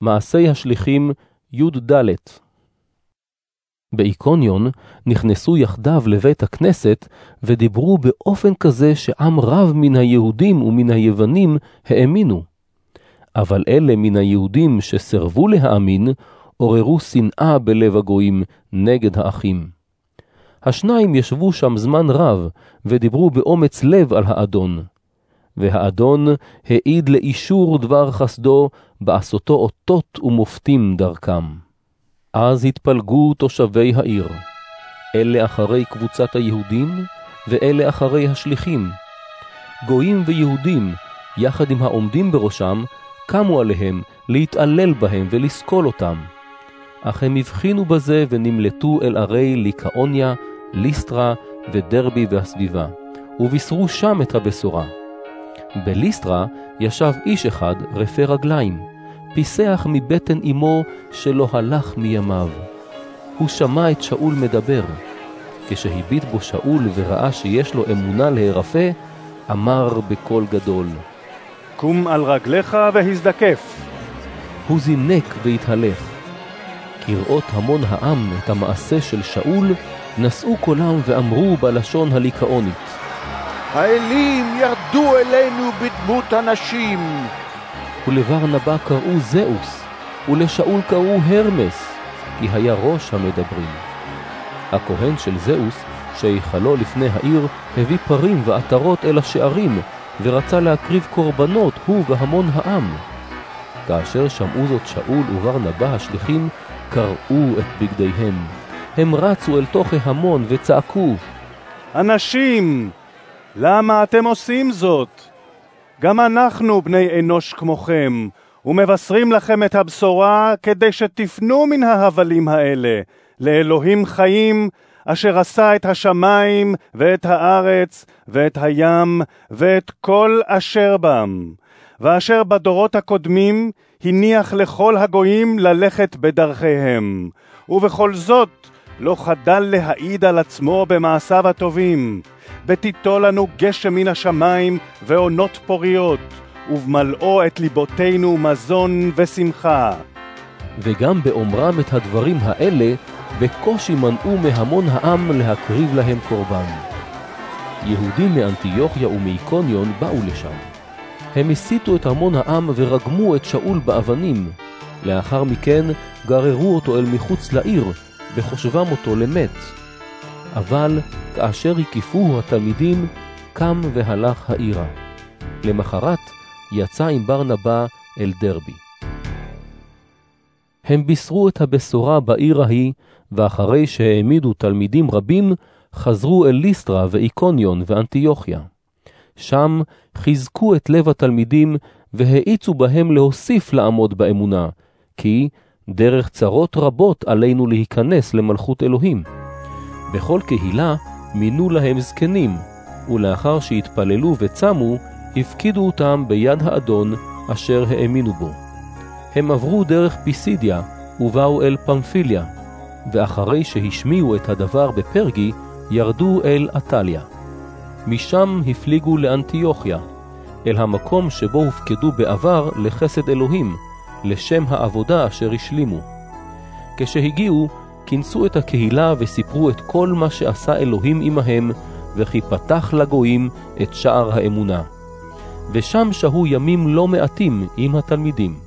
מעשי השליחים י"ד באיקוניון נכנסו יחדיו לבית הכנסת ודיברו באופן כזה שעם רב מן היהודים ומן היוונים האמינו. אבל אלה מן היהודים שסרבו להאמין, עוררו שנאה בלב הגויים נגד האחים. השניים ישבו שם זמן רב, ודיברו באומץ לב על האדון. והאדון העיד לאישור דבר חסדו, בעשותו אותות ומופתים דרכם. אז התפלגו תושבי העיר, אלה אחרי קבוצת היהודים, ואלה אחרי השליחים. גויים ויהודים, יחד עם העומדים בראשם, קמו עליהם להתעלל בהם ולסקול אותם. אך הם הבחינו בזה ונמלטו אל ערי ליקאוניה, ליסטרה ודרבי והסביבה, ובישרו שם את הבשורה. בליסטרה ישב איש אחד רפה רגליים, פיסח מבטן אמו שלא הלך מימיו. הוא שמע את שאול מדבר. כשהביט בו שאול וראה שיש לו אמונה להירפא, אמר בקול גדול, קום על רגליך והזדקף. הוא זינק והתהלך. כראות המון העם את המעשה של שאול, נשאו קולם ואמרו בלשון הליכאונית, האלים ירדו אלינו בדמות אנשים. ולברנבה קראו זהוס, ולשאול קראו הרמס, כי היה ראש המדברים. הכהן של זהוס, שהיכלו לפני העיר, הביא פרים ועטרות אל השערים, ורצה להקריב קורבנות, הוא והמון העם. כאשר שמעו זאת שאול וברנבה השליחים, קרעו את בגדיהם. הם רצו אל תוך ההמון וצעקו, אנשים, למה אתם עושים זאת? גם אנחנו בני אנוש כמוכם, ומבשרים לכם את הבשורה כדי שתפנו מן ההבלים האלה לאלוהים חיים, אשר עשה את השמיים ואת הארץ ואת הים ואת כל אשר בם, ואשר בדורות הקודמים הניח לכל הגויים ללכת בדרכיהם, ובכל זאת לא חדל להעיד על עצמו במעשיו הטובים, ותיטול לנו גשם מן השמיים ועונות פוריות, ובמלאו את ליבותינו מזון ושמחה. וגם באומרם את הדברים האלה, בקושי מנעו מהמון העם להקריב להם קורבן. יהודים מאנטיוכיה ומאיקוניון באו לשם. הם הסיתו את המון העם ורגמו את שאול באבנים. לאחר מכן גררו אותו אל מחוץ לעיר, בחושבם אותו למת. אבל כאשר הקיפוהו התלמידים, קם והלך העירה. למחרת יצא עם ברנבה אל דרבי. הם בישרו את הבשורה בעיר ההיא, ואחרי שהעמידו תלמידים רבים, חזרו אל ליסטרה ואיקוניון ואנטיוכיה. שם חיזקו את לב התלמידים, והאיצו בהם להוסיף לעמוד באמונה, כי דרך צרות רבות עלינו להיכנס למלכות אלוהים. בכל קהילה מינו להם זקנים, ולאחר שהתפללו וצמו, הפקידו אותם ביד האדון אשר האמינו בו. הם עברו דרך פיסידיה ובאו אל פמפיליה, ואחרי שהשמיעו את הדבר בפרגי, ירדו אל עתליה. משם הפליגו לאנטיוכיה, אל המקום שבו הופקדו בעבר לחסד אלוהים, לשם העבודה אשר השלימו. כשהגיעו, כינסו את הקהילה וסיפרו את כל מה שעשה אלוהים עמהם, וכי פתח לגויים את שער האמונה. ושם שהו ימים לא מעטים עם התלמידים.